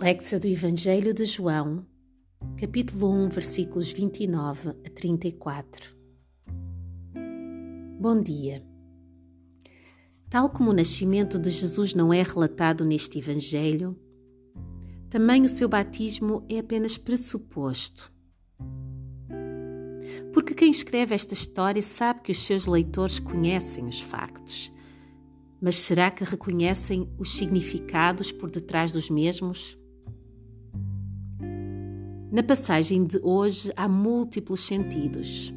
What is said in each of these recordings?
Lectura do Evangelho de João, capítulo 1, versículos 29 a 34. Bom dia. Tal como o nascimento de Jesus não é relatado neste Evangelho, também o seu batismo é apenas pressuposto. Porque quem escreve esta história sabe que os seus leitores conhecem os factos. Mas será que reconhecem os significados por detrás dos mesmos? Na passagem de hoje há múltiplos sentidos.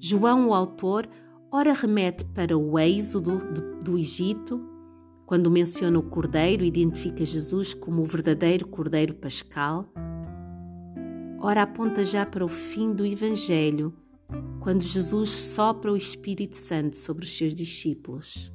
João, o autor, ora remete para o êxodo do, do Egito, quando menciona o cordeiro, identifica Jesus como o verdadeiro cordeiro pascal. Ora aponta já para o fim do Evangelho, quando Jesus sopra o Espírito Santo sobre os seus discípulos.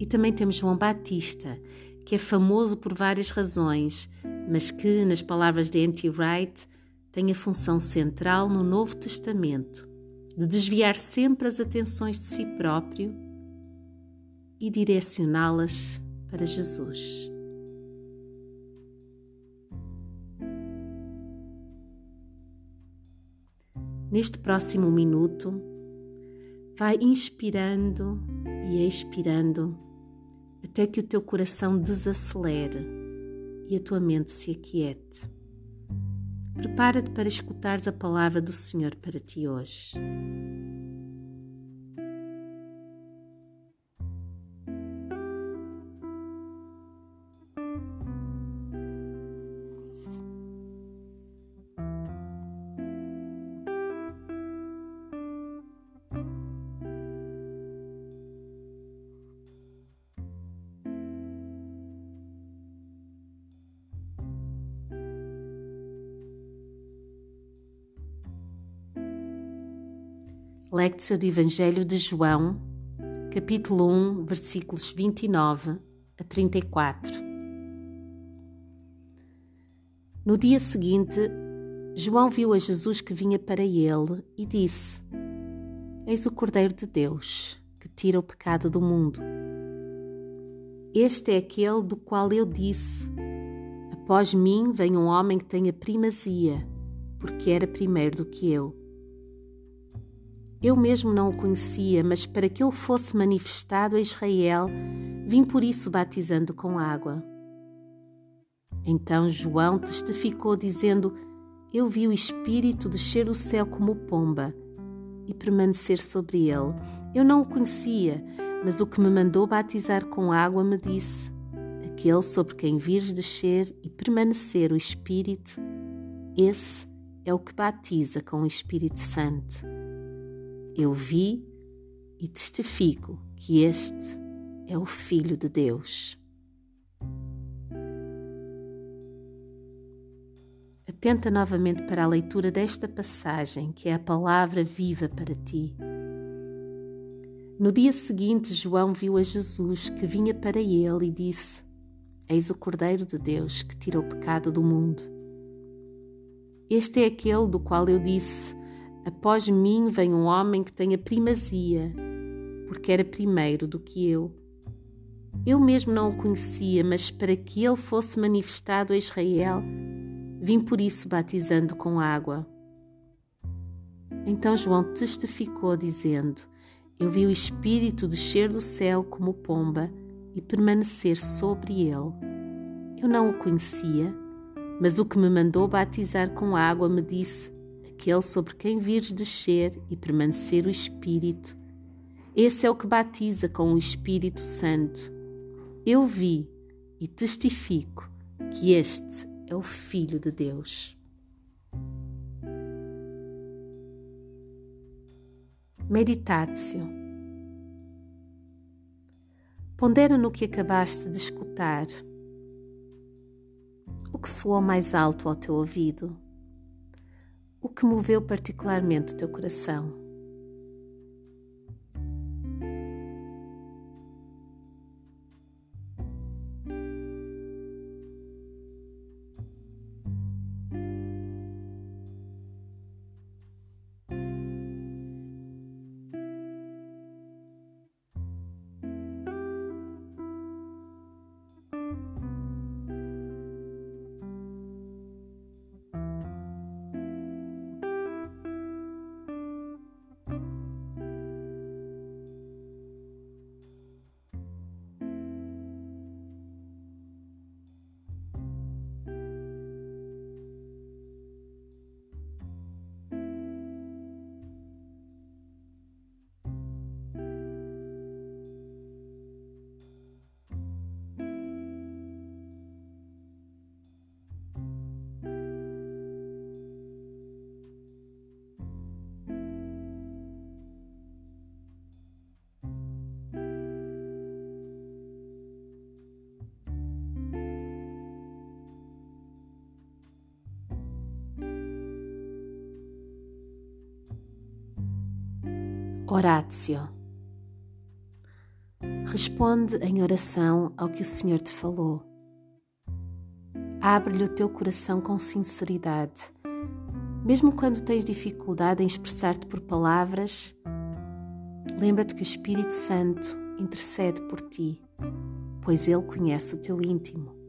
E também temos João Batista, que é famoso por várias razões, mas que, nas palavras de N.T. Wright, tem a função central no Novo Testamento de desviar sempre as atenções de si próprio e direcioná-las para Jesus. Neste próximo minuto, vai inspirando e expirando até que o teu coração desacelere e a tua mente se aquiete. Prepara-te para escutares a palavra do Senhor para ti hoje. Lectio do Evangelho de João, capítulo 1, versículos 29 a 34. No dia seguinte, João viu a Jesus que vinha para ele e disse: Eis o Cordeiro de Deus, que tira o pecado do mundo. Este é aquele do qual eu disse: Após mim vem um homem que tem a primazia, porque era primeiro do que eu. Eu mesmo não o conhecia, mas para que ele fosse manifestado a Israel, vim por isso batizando com água. Então João testificou, dizendo: Eu vi o Espírito descer do céu como pomba e permanecer sobre ele. Eu não o conhecia, mas o que me mandou batizar com água me disse: Aquele sobre quem vires descer e permanecer o Espírito, esse é o que batiza com o Espírito Santo. Eu vi e testifico que este é o Filho de Deus. Atenta novamente para a leitura desta passagem, que é a palavra viva para ti. No dia seguinte, João viu a Jesus que vinha para ele e disse: Eis o Cordeiro de Deus que tira o pecado do mundo. Este é aquele do qual eu disse: Após mim vem um homem que tem a primazia, porque era primeiro do que eu. Eu mesmo não o conhecia, mas para que ele fosse manifestado a Israel, vim por isso batizando com água. Então João testificou, dizendo: Eu vi o Espírito descer do céu como pomba e permanecer sobre ele. Eu não o conhecia, mas o que me mandou batizar com água me disse: aquele sobre quem vires descer e permanecer o Espírito. Esse é o que batiza com o Espírito Santo. Eu vi e testifico que este é o Filho de Deus. Meditatio. Pondera no que acabaste de escutar. O que soou mais alto ao teu ouvido? O que moveu particularmente o teu coração. Horácio. Responde em oração ao que o Senhor te falou. Abre-lhe o teu coração com sinceridade. Mesmo quando tens dificuldade em expressar-te por palavras, lembra-te que o Espírito Santo intercede por ti, pois ele conhece o teu íntimo.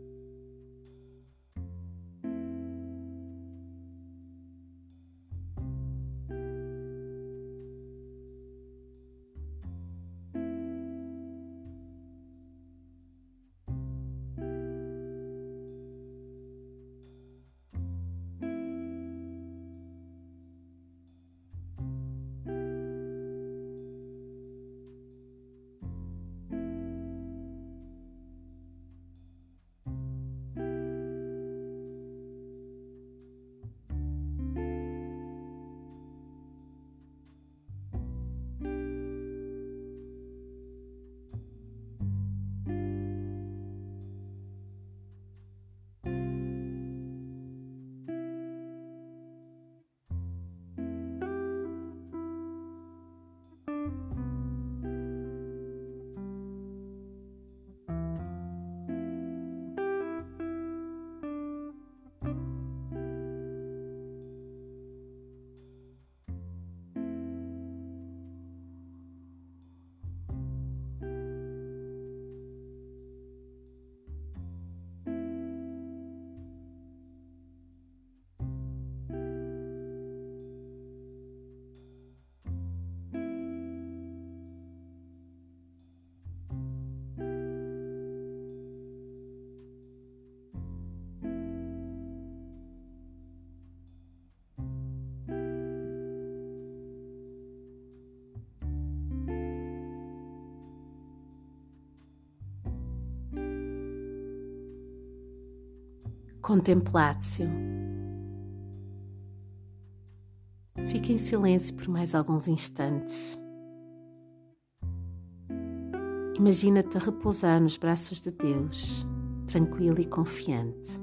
Contemplatio. Fique em silêncio por mais alguns instantes. Imagina-te a repousar nos braços de Deus, tranquilo e confiante.